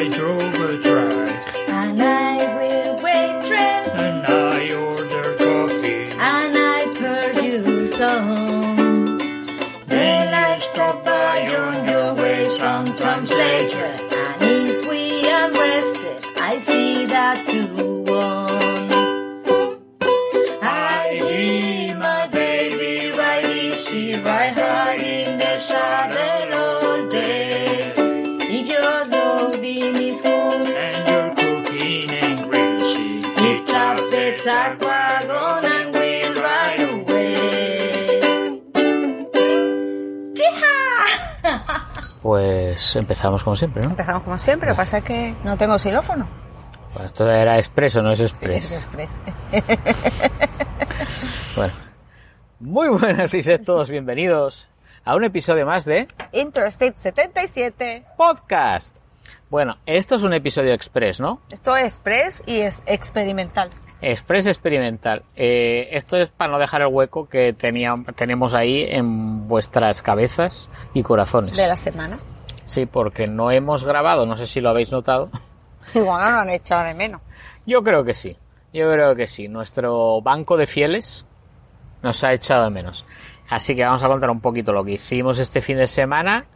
I drove Pues empezamos como siempre, ¿no? Empezamos como siempre, lo que pasa es que no tengo xilófono. Pues esto era expreso, no es Sí, express. es express. Bueno. Muy buenas y sed todos bienvenidos a un episodio más de Interstate 77. Podcast. Bueno, esto es un episodio express, ¿no? Esto es express y es experimental. Express experimental. Eh, esto es para no dejar el hueco que tenía, tenemos ahí en vuestras cabezas y corazones. de la semana. Sí, porque no hemos grabado, no sé si lo habéis notado. Igual no lo han echado de menos. Yo creo que sí. Yo creo que sí. Nuestro banco de fieles nos ha echado de menos. Así que vamos a contar un poquito lo que hicimos este fin de semana,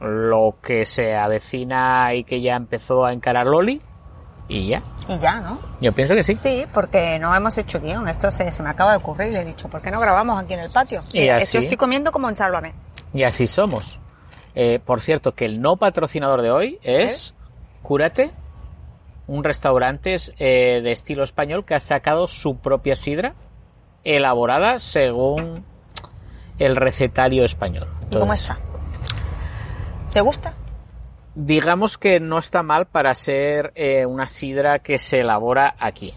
lo que se avecina y que ya empezó a encarar Loli. Y ya. Y ya, ¿no? Yo pienso que sí. Sí, porque no hemos hecho guion. Esto se, se me acaba de ocurrir y le he dicho, ¿por qué no grabamos aquí en el patio? Y Mira, así. Esto estoy comiendo como en Sálvame. Y así somos. Eh, por cierto, que el no patrocinador de hoy es Cúrate, un restaurante eh, de estilo español que ha sacado su propia sidra elaborada según el recetario español. ¿Y cómo está? ¿Te gusta? Digamos que no está mal para ser eh, una sidra que se elabora aquí.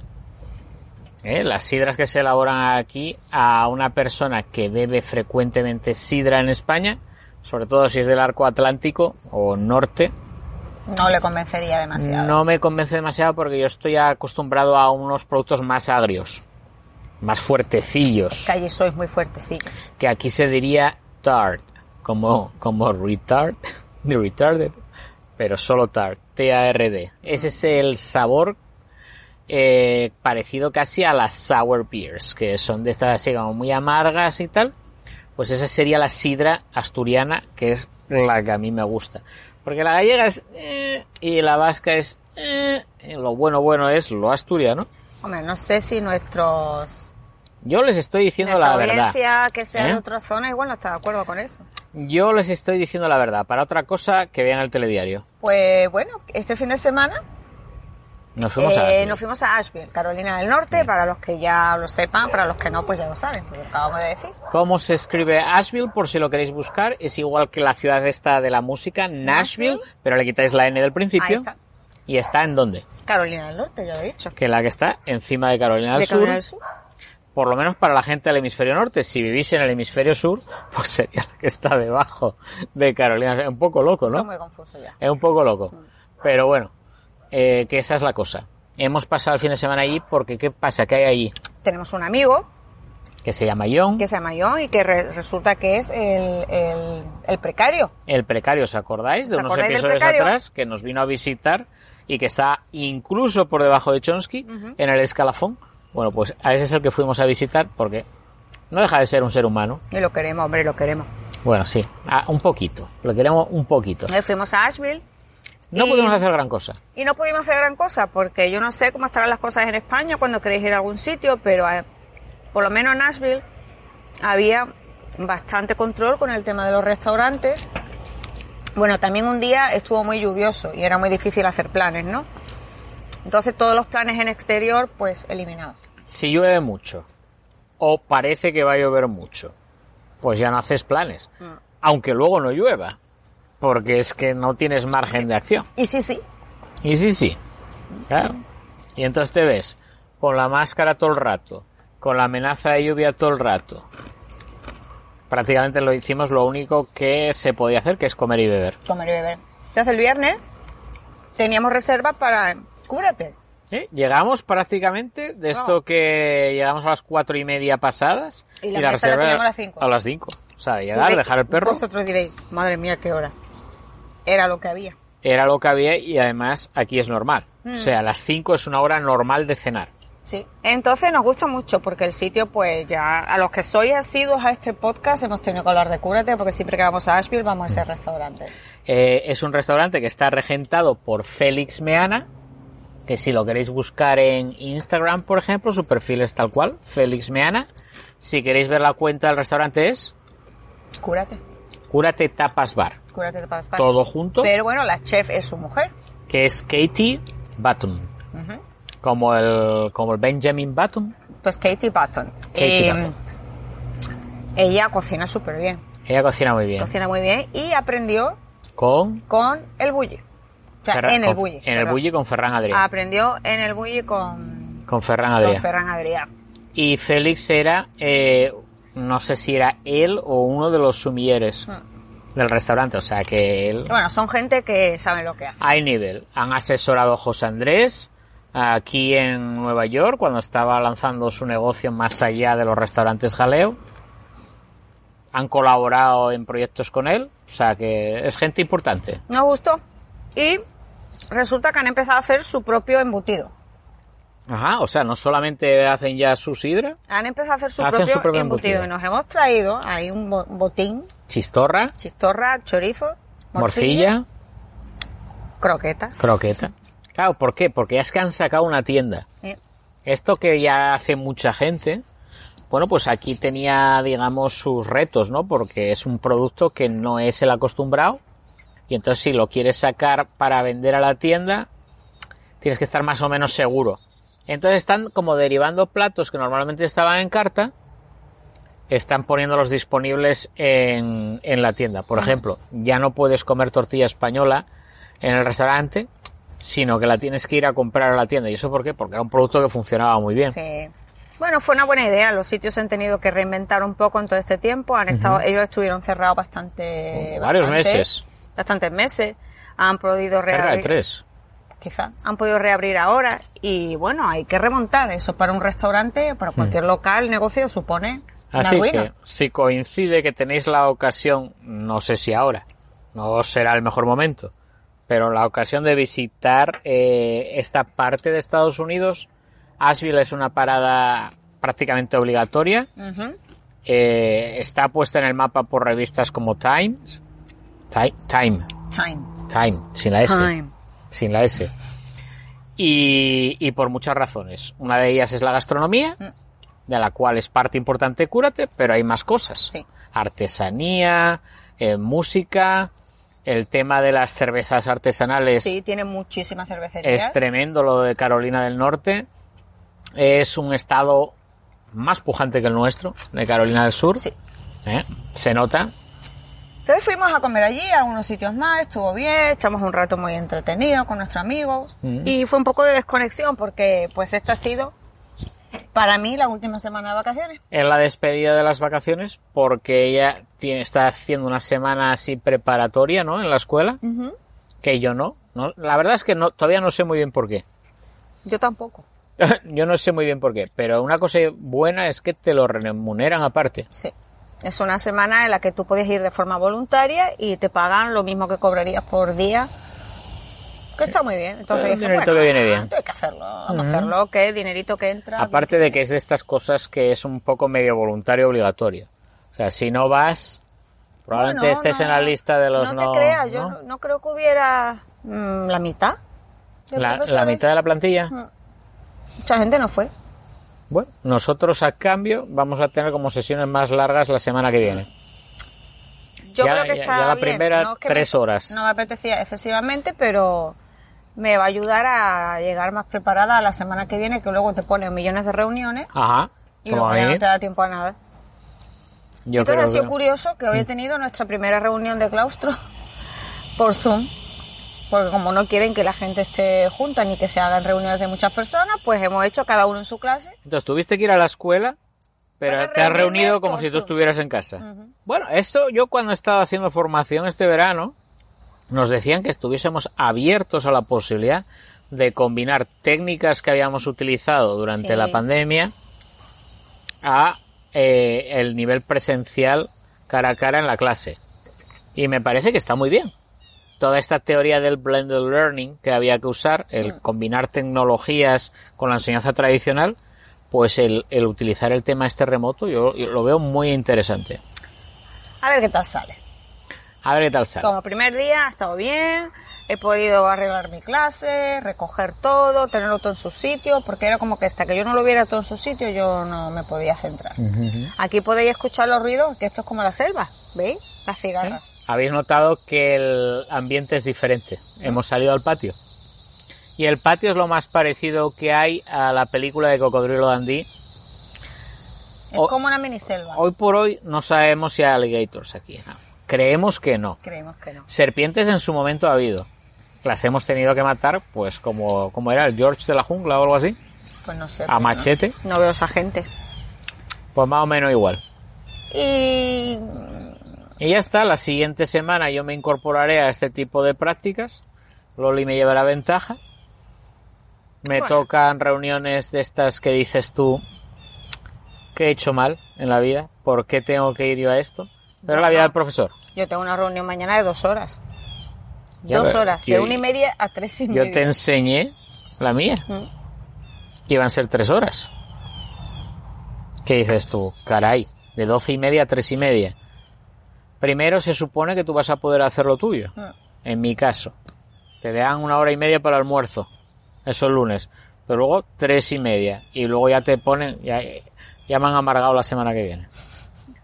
¿Eh? Las sidras que se elaboran aquí a una persona que bebe frecuentemente sidra en España, sobre todo si es del arco atlántico o norte, No le convencería demasiado. no me convence demasiado porque yo estoy acostumbrado a unos productos más agrios, más fuertecillos, Que allí sois muy fuertecillos. que aquí se diría tart, como, como retard, de retarded, pero solo tart, T-A-R-D. Ese es el sabor eh, parecido casi a las sour beers, que son de estas así como muy amargas y tal. Pues esa sería la sidra asturiana, que es la que a mí me gusta. Porque la gallega es... eh, y la vasca es... eh, y lo bueno bueno es lo asturiano. Hombre, no sé si nuestros... Yo les estoy diciendo nuestra la verdad. que sea ¿Eh? de otra zona igual no está de acuerdo con eso. Yo les estoy diciendo la verdad. Para otra cosa, que vean el telediario. Pues bueno, este fin de semana Nos fuimos a eh, Asheville. nos fuimos a Asheville, Carolina del Norte, para los que ya lo sepan, para los que no, pues ya lo saben, porque lo acabamos de decir. ¿Cómo se escribe Asheville? Por si lo queréis buscar. Es igual que la ciudad esta de la música, Nashville, pero le quitáis la N del principio. está. ¿Y está en dónde? Carolina del Norte, ya lo he dicho. Que la que está encima de Carolina del De Sur. Carolina del Sur. Por lo menos para la gente del hemisferio norte. Si vivís en el hemisferio sur, pues sería la que está debajo de Carolina. Es un poco loco, ¿no? muy confusos ya. Es un poco loco. Pero bueno, eh, que esa es la cosa. Hemos pasado el fin de semana allí porque ¿qué pasa? ¿Qué hay allí? Tenemos un amigo Que se llama John. que se llama John y que re- resulta que es el, el, el precario. El precario, ¿os acordáis? De ¿Os unos acordáis episodios atrás que nos vino a visitar y que está incluso por debajo de Chonsky en el escalafón. Bueno, pues a ese es el que fuimos a visitar porque no deja de ser un ser humano. Y lo queremos, hombre, lo queremos. Bueno, sí, ah, un poquito. Lo queremos un poquito. Fuimos a Asheville No y- pudimos hacer gran cosa. y no pudimos hacer gran cosa porque yo no sé cómo estarán las cosas en España cuando queréis ir a algún sitio, pero eh, por lo menos en Nashville había bastante control con el tema de los restaurantes. Bueno, también un día estuvo muy lluvioso y era muy difícil hacer planes, ¿no? Entonces todos los planes en exterior, pues eliminados. Si llueve mucho o parece que va a llover mucho, pues ya no haces planes. Mm. Aunque luego no llueva. Porque es que no tienes margen de acción. Y sí, sí, Y sí, sí. Claro. Y entonces te ves con la máscara todo el rato, con la amenaza de lluvia todo el rato. Prácticamente lo hicimos lo único que se podía hacer, que es comer y beber. comer y beber. Entonces el viernes teníamos reserva para Cúrate. ¿Sí? Llegamos prácticamente de esto que llegamos a las cuatro y media pasadas Y la la teníamos a las cinco. a las cinco. O sea, de llegar, dejar el perro. Vosotros diréis, madre mía, qué hora. Era lo que había. era lo que había y además aquí es normal. Mm. O sea, las 5 es una hora normal de cenar. Sí. Entonces nos gusta mucho porque el sitio, pues ya, a los que sois asiduos a este podcast hemos tenido que hablar de Cúrate porque siempre que vamos a Asheville vamos a ese restaurante. Eh, es un restaurante que está regentado por Félix Meana, que si lo queréis buscar en Instagram, por ejemplo, su perfil es tal cual, Félix Meana. Si queréis ver la cuenta del restaurante es Cúrate. Cúrate Tapas Bar. Cúrate de paz. Todo junto, Pero bueno, la chef es su mujer. que es Katie Button. Como el, como el Benjamin Button. Pues Katie Button. Katie Y, Button. Ella cocina súper bien. Ella cocina muy bien. Cocina muy bien y aprendió Con, con el bulli. O sea, Ferran- en el con- bulli. En el bulli con Ferran Adrià. Aprendió en el bulli con, con Ferran con Adrià. Ferran Adrià. Y Félix era, eh, no sé si era él o uno de los sumilleres del restaurante. O sea que él, Bueno, son gente que sabe lo que hace. hay nivel. Han asesorado a José Andrés aquí en Nueva York cuando estaba lanzando su negocio más allá de los restaurantes Jaleo. Han colaborado en proyectos con él. O sea que es gente importante. Nos gustó. Y resulta que han empezado a hacer su propio embutido. Ajá, o sea, no solamente hacen ya su sidra, Han empezado a hacer su, propio, su propio embutido. embutido. Y nos hemos traído ahí un bo- botín, chistorra, chistorra, chorizo, morcilla, morcilla, croqueta. croqueta. Claro, ¿por qué? Porque es que han sacado una tienda. Sí. Esto que ya hace mucha gente, bueno, pues aquí tenía, digamos, sus retos, ¿no? Porque es un producto que no es el acostumbrado. Y entonces si lo quieres sacar para vender a la tienda, tienes que estar más o menos seguro. Entonces están como derivando platos que normalmente estaban en carta, están poniéndolos disponibles en, en la tienda. Por ejemplo, ya no puedes comer tortilla española en el restaurante, sino que la tienes que ir a comprar a la tienda. ¿Y eso por qué? Porque era un producto que funcionaba muy bien. Sí. Bueno, fue una buena idea. Los sitios se han tenido que reinventar un poco en todo este tiempo. Han estado, ellos estuvieron cerrados bastante, Varios bastante- meses. Bastantes meses. Han podido reabrir, tres. quizá, han podido reabrir ahora y bueno, hay que remontar. Eso para un restaurante, para cualquier local, negocio supone Así que si coincide que tenéis la ocasión, no sé si ahora, no será el mejor momento, pero la ocasión de visitar eh, esta parte de Estados Unidos, Asheville es una parada prácticamente obligatoria. Eh, está puesta en el mapa por revistas como Times, Ti- Time, Time. Time, sin la S. Time. sin la S. Y, y por muchas razones. Una de ellas es la gastronomía, de la cual es parte importante Cúrate, pero hay más cosas. Sí. Artesanía, eh, música, el tema de las cervezas artesanales Sí, tiene muchísimas cervecerías. es tremendo, lo de Carolina del Norte. Es un estado más pujante que el nuestro, de Carolina del Sur. Sí. ¿eh? Se nota. Entonces fuimos a comer allí, a algunos sitios más, estuvo bien, echamos un rato muy entretenido con nuestros amigos Mm. y fue un poco de desconexión porque pues esta ha sido para mí la última semana de vacaciones. en la despedida de las vacaciones porque ella tiene, está haciendo una semana así preparatoria, ¿no? En la escuela, que yo no, no. La verdad es que no, todavía no sé muy bien por qué. Yo tampoco. yo no sé muy bien por qué, pero una cosa buena es que te lo remuneran aparte. Sí. Es una semana en la que tú puedes ir de forma voluntaria y te pagan lo mismo que cobrarías por día. Que está muy bien. Entonces Eh, dije, dinerito bueno, que viene bien. hay que hacerlo. Vamos a hacerlo, que dinerito que entra. Aparte de que es de estas cosas que es un poco medio voluntario obligatorio. O sea, si no vas, probablemente Bueno, estés no, en la lista de los no. no. te creas, yo ¿no? no, no creo que hubiera mm, la mitad. La, la mitad de la plantilla. Mucha gente no fue. Bueno, nosotros a cambio vamos a tener como sesiones más largas la semana que viene. Yo Ya- creo que ya- está ya la bien. primera, No es que tres me- horas. No me apetecía excesivamente, pero me va a ayudar a llegar más preparada a la semana que viene, que luego te ponen millones de reuniones Ajá. y luego ya no te da tiempo a nada. Yo Entonces creo ha sido que- curioso que hoy he tenido nuestra primera reunión de claustro por Zoom, porque como no quieren que la gente esté junta ni que se hagan reuniones de muchas personas, pues hemos hecho cada uno en su clase. Entonces tuviste que ir a la escuela, pero Para te has reunido como si tú estuvieras en casa. Bueno, eso yo cuando estaba haciendo formación este verano, nos decían que estuviésemos abiertos a la posibilidad de combinar técnicas que habíamos utilizado durante Sí. la pandemia a eh, el nivel presencial cara a cara en la clase. Y me parece que está muy bien. Toda esta teoría del blended learning que había que usar, el Mm. combinar tecnologías con la enseñanza tradicional, pues el, el utilizar el tema este remoto, yo, yo lo veo muy interesante. A ver qué tal sale. A ver qué tal sale. Como primer día ha estado bien, he podido arreglar mi clase, recoger todo, tenerlo todo en su sitio, porque era como que hasta que yo no lo viera todo en su sitio yo no me podía centrar. Aquí podéis escuchar los ruidos, que esto es como la selva, ¿veis? Las cigarras. Habéis notado que el ambiente es diferente. Hemos salido al patio. Y el patio es lo más parecido que hay a la película de Cocodrilo Dandy. Es O- como una mini selva. Hoy por hoy no sabemos si hay alligators aquí. ¿no? Creemos que no. Creemos que no. Serpientes en su momento ha habido. Las hemos tenido que matar, pues como, como era el George de la jungla o algo así. Pues no sé. A machete. No, no veo esa gente. Pues más o menos igual. Y Y ya está, la siguiente semana yo me incorporaré a este tipo de prácticas. Loli me llevará ventaja. Me Bueno. tocan reuniones de estas que dices tú que he hecho mal en la vida. ¿Por qué tengo que ir yo a esto? Pero la vida del profesor. yo tengo una reunión mañana de dos horas. Dos horas, yo- de una y media a tres y media. Yo te enseñé la mía, Mm. que iban a ser tres horas. ¿Qué dices tú? Caray, de doce y media a tres y media. Primero se supone que tú vas a poder hacer lo tuyo. Mm. En mi caso, te dan una hora y media para el almuerzo. Eso el lunes. Pero luego tres y media. Y luego ya te ponen, ya, ya me han amargado la semana que viene.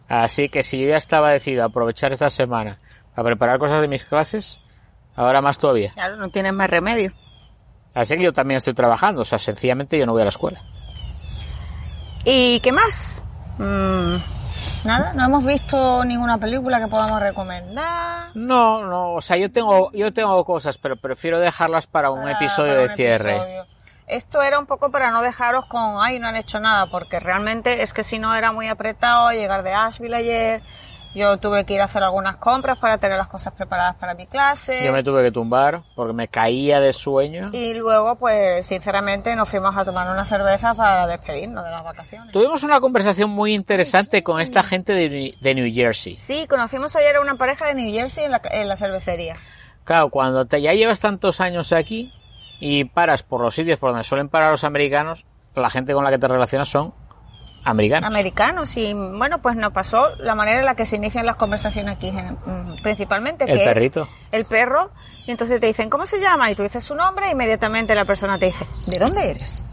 Así que si yo ya estaba decidido a aprovechar esta semana para preparar cosas de mis clases, ahora más todavía. Claro, no tienes más remedio. Así que yo también estoy trabajando, o sea, sencillamente yo no voy a la escuela. ¿Y qué más? Mm, nada, no hemos visto ninguna película que podamos recomendar. No, no, o sea, yo tengo, yo tengo cosas, pero prefiero dejarlas para un Para- episodio para de cierre. episodio. Esto era un poco para no dejaros con, ay, no han hecho nada, porque realmente es que si no era muy apretado llegar de Asheville ayer. Yo tuve que ir a hacer algunas compras para tener las cosas preparadas para mi clase. Yo me tuve que tumbar porque me caía de sueño. Y luego, pues, sinceramente, nos fuimos a tomar una cerveza para despedirnos de las vacaciones. Tuvimos una conversación muy interesante con esta gente de, de New Jersey. Sí, conocimos ayer a una pareja de New Jersey en la, en la cervecería. Claro, cuando te, ya llevas tantos años aquí y paras por los sitios por donde suelen parar los americanos, la gente con la que te relacionas son americanos. americanos y bueno pues nos pasó la manera en la que se inician las conversaciones aquí mm, principalmente El que perrito. es el perro y entonces te dicen cómo se llama y tú dices su nombre e inmediatamente la persona te dice ¿de dónde eres?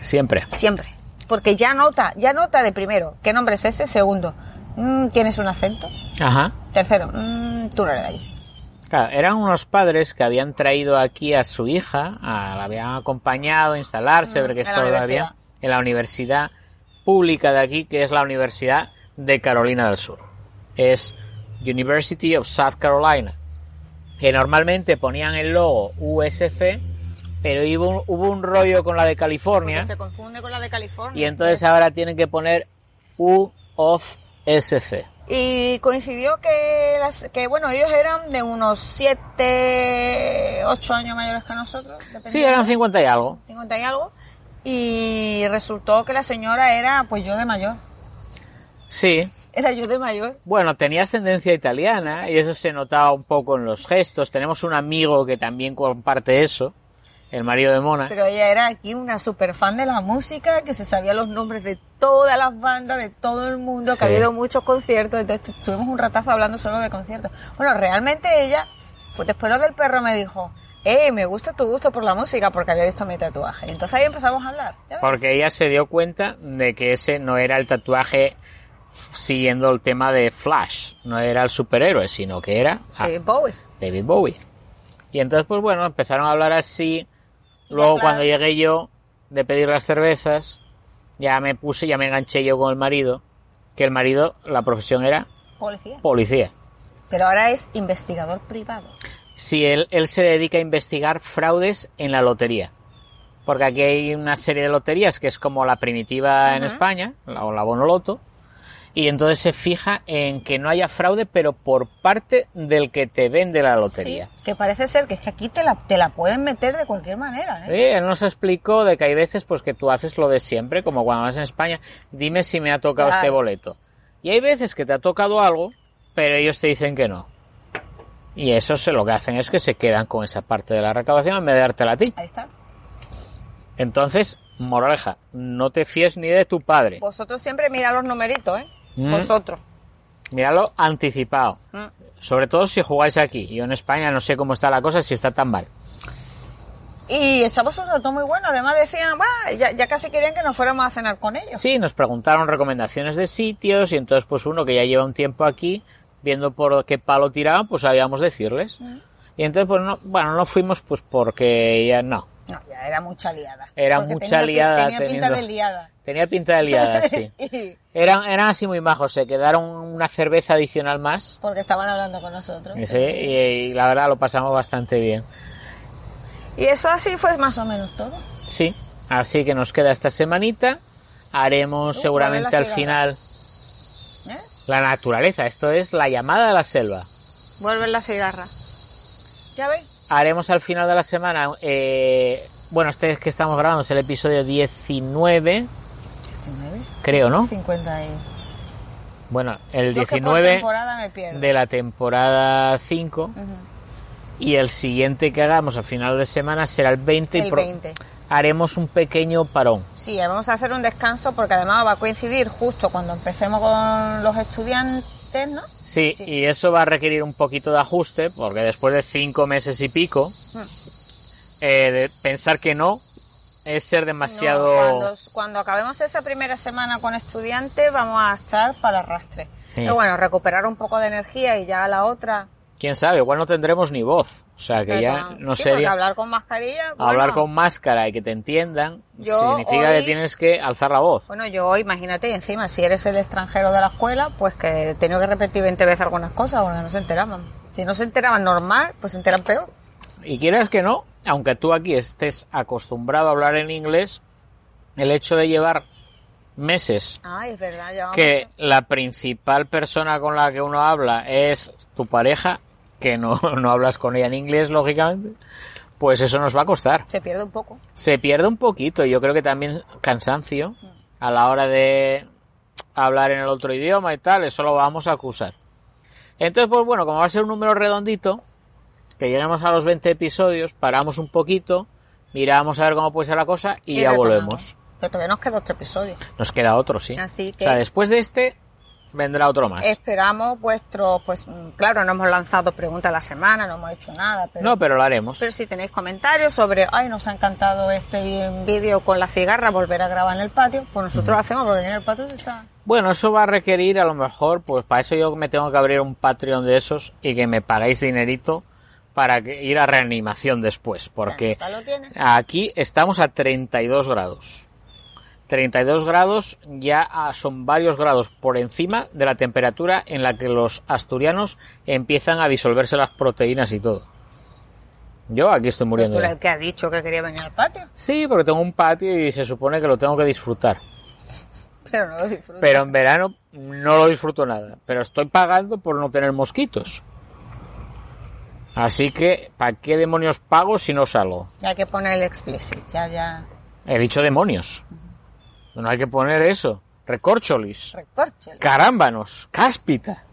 Siempre. siempre porque ya nota ya nota de primero qué nombre es ese segundo "Mm, tienes un acento Ajá. tercero "Mm, tú no eres de allí Claro, eran unos padres que habían traído aquí a su hija, a- la habían acompañado a instalarse, Mm, porque esto todavía en la universidad pública de aquí, que es la Universidad de Carolina del Sur. Es University of South Carolina. Que normalmente ponían el logo USC, pero hubo, hubo un rollo con la de California, porque se confunde con la de California y entonces ahora tienen que poner U of SC. Y coincidió que, las, que, bueno, ellos eran de unos 7, 8 años mayores que nosotros. Sí, eran 50 y algo. 50 y algo. Y resultó que la señora era, pues yo de mayor. Sí, Era yo de mayor. Bueno, tenía ascendencia italiana y eso se notaba un poco en los gestos. Tenemos un amigo que también comparte eso, el marido de Mona. Pero ella era aquí una super fan de la música, que se sabía los nombres de todas las bandas, de todo el mundo, Sí. que ha habido muchos conciertos. Entonces estuvimos un ratazo hablando solo de conciertos. Bueno, realmente ella, pues después lo del perro me dijo, eh, me gusta tu gusto por la música porque había visto mi tatuaje. Entonces ahí empezamos a hablar. Porque ella se dio cuenta de que ese no era el tatuaje siguiendo el tema de Flash, no era el superhéroe, sino que era a Eh, Bowie. David Bowie. Y entonces, pues bueno, empezaron a hablar así. Luego, claro. cuando llegué yo de pedir las cervezas, ya me puse, ya me enganché yo con el marido, que el marido, la profesión era Policía. policía. Pero ahora es investigador privado. Si él, él se dedica a investigar fraudes en la lotería. Porque aquí hay una serie de loterías que es como la primitiva en España, la, o la Bonoloto, y entonces se fija en que no haya fraude, pero por parte del que te vende la lotería. Sí, que parece ser que es que aquí te la, te la pueden meter de cualquier manera. ¿eh? Sí, él nos explicó de que hay veces pues que tú haces lo de siempre, como cuando vas en España, dime si me ha tocado Claro. este boleto. Y hay veces que te ha tocado algo, pero ellos te dicen que no. Y eso se, lo que hacen es que se quedan con esa parte de la recaudación en vez de dártela a ti. Ahí está. Entonces, moraleja, no te fíes ni de tu padre. Vosotros siempre mirad los numeritos, ¿eh? Mm. Vosotros. Míralo anticipado. Mm. Sobre todo si jugáis aquí. Yo en España no sé cómo está la cosa, si está tan mal. Y echamos un rato muy bueno. Además decían, va, ya, ya casi querían que nos fuéramos a cenar con ellos. Sí, nos preguntaron recomendaciones de sitios y entonces pues uno que ya lleva un tiempo aquí, viendo por qué palo tiraban, pues sabíamos decirles. Y entonces pues no, bueno, no fuimos pues porque ya no. No, ya era mucha liada. Era Porque mucha tenía liada Tenía pinta de liada. Tenía pinta de liada, sí. Eran, eran así muy majos, se quedaron una cerveza adicional más. porque estaban hablando con nosotros. Sí, y, y la verdad lo pasamos bastante bien. Y eso así fue más o menos todo. Sí, así que nos queda esta semanita. Haremos Uh, seguramente al final. La naturaleza. Esto es la llamada de la selva. Vuelve la cigarra. ¿Ya veis? Haremos al final de la semana. eh, bueno, este es que estamos grabando es el episodio 19, creo, ¿no? 50 y... Bueno, el Yo que por 19 temporada me pierdo. de la temporada 5. Ujú. Y el siguiente que hagamos al final de semana será el 20 y El pro- 20. Haremos un pequeño parón. Sí, vamos a hacer un descanso porque además va a coincidir justo cuando empecemos con los estudiantes, ¿no? Sí, Sí. y eso va a requerir un poquito de ajuste, porque después de cinco meses y pico, eh, de pensar que no es ser demasiado... No, cuando, cuando acabemos esa primera semana con estudiantes vamos a estar para arrastre. Sí. Pero bueno, recuperar un poco de energía y ya la otra... Quién sabe, igual no tendremos ni voz. O sea, que ya no sí, sería... hablar con mascarilla... Hablar bueno, con máscara y que te entiendan Yo significa hoy- que tienes que alzar la voz. Bueno, yo imagínate, y encima, si eres el extranjero de la escuela, pues que he tenido que repetir 20 veces algunas cosas porque no se enteraban. Si no se enteraban normal, pues se enteran peor. Y quieras que no, aunque tú aquí estés acostumbrado a hablar en inglés, el hecho de llevar meses es verdad, que la principal persona con la que uno habla es tu pareja, que no, no hablas con ella en inglés, lógicamente, pues eso nos va a costar. se pierde un poco. Se pierde un poquito, yo creo que también cansancio a la hora de hablar en el otro idioma y tal, eso lo vamos a acusar. Entonces, pues bueno, como va a ser un número redondito, que lleguemos a los 20 episodios, paramos un poquito, miramos a ver cómo puede ser la cosa y, ya retomamos. volvemos. Pero todavía nos queda otro episodio. Nos queda otro, sí. Así O que- sea, después de este, vendrá otro más. Esperamos vuestro, pues mm, claro, no hemos lanzado preguntas a la semana, no hemos hecho nada, pero, No, pero lo haremos. pero si tenéis comentarios sobre, ay, nos ha encantado este vídeo con la cigarra, volver a grabar en el patio, pues nosotros lo hacemos porque en el patio está... Bueno, eso va a requerir a lo mejor, pues para eso yo me tengo que abrir un Patreon de esos y que me pagáis dinerito para ir a reanimación después, porque aquí estamos a 32 grados. 32 grados ya ah, son varios grados por encima de la temperatura en la que los asturianos empiezan a disolverse las proteínas y todo. Yo aquí estoy muriendo. El que ha dicho que quería venir al patio, Sí, porque tengo un patio y se supone que lo tengo que disfrutar. pero no lo disfruta. Pero en verano no lo disfruto nada. Pero estoy pagando por no tener mosquitos. Así que, ¿para qué demonios pago si no salgo? Ya hay que poner el explicit, ya, ya. He dicho demonios. No hay que poner eso. Recorcholis. Recórchelo. Carámbanos. Cáspita.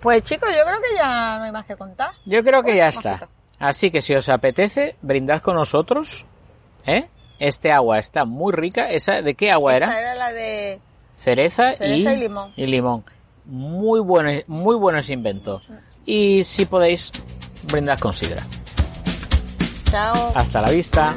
Pues chicos, yo creo que ya no hay más que contar. Yo creo que ya está. Así que si os apetece, brindad con nosotros. ¿Eh? Este agua está muy rica. ¿Esa de qué agua Esta era? era la de... Cereza, Cereza y, y limón. y limón. Muy bueno, muy bueno ese invento. Y si podéis, brindad con sidra. Chao. Hasta la vista.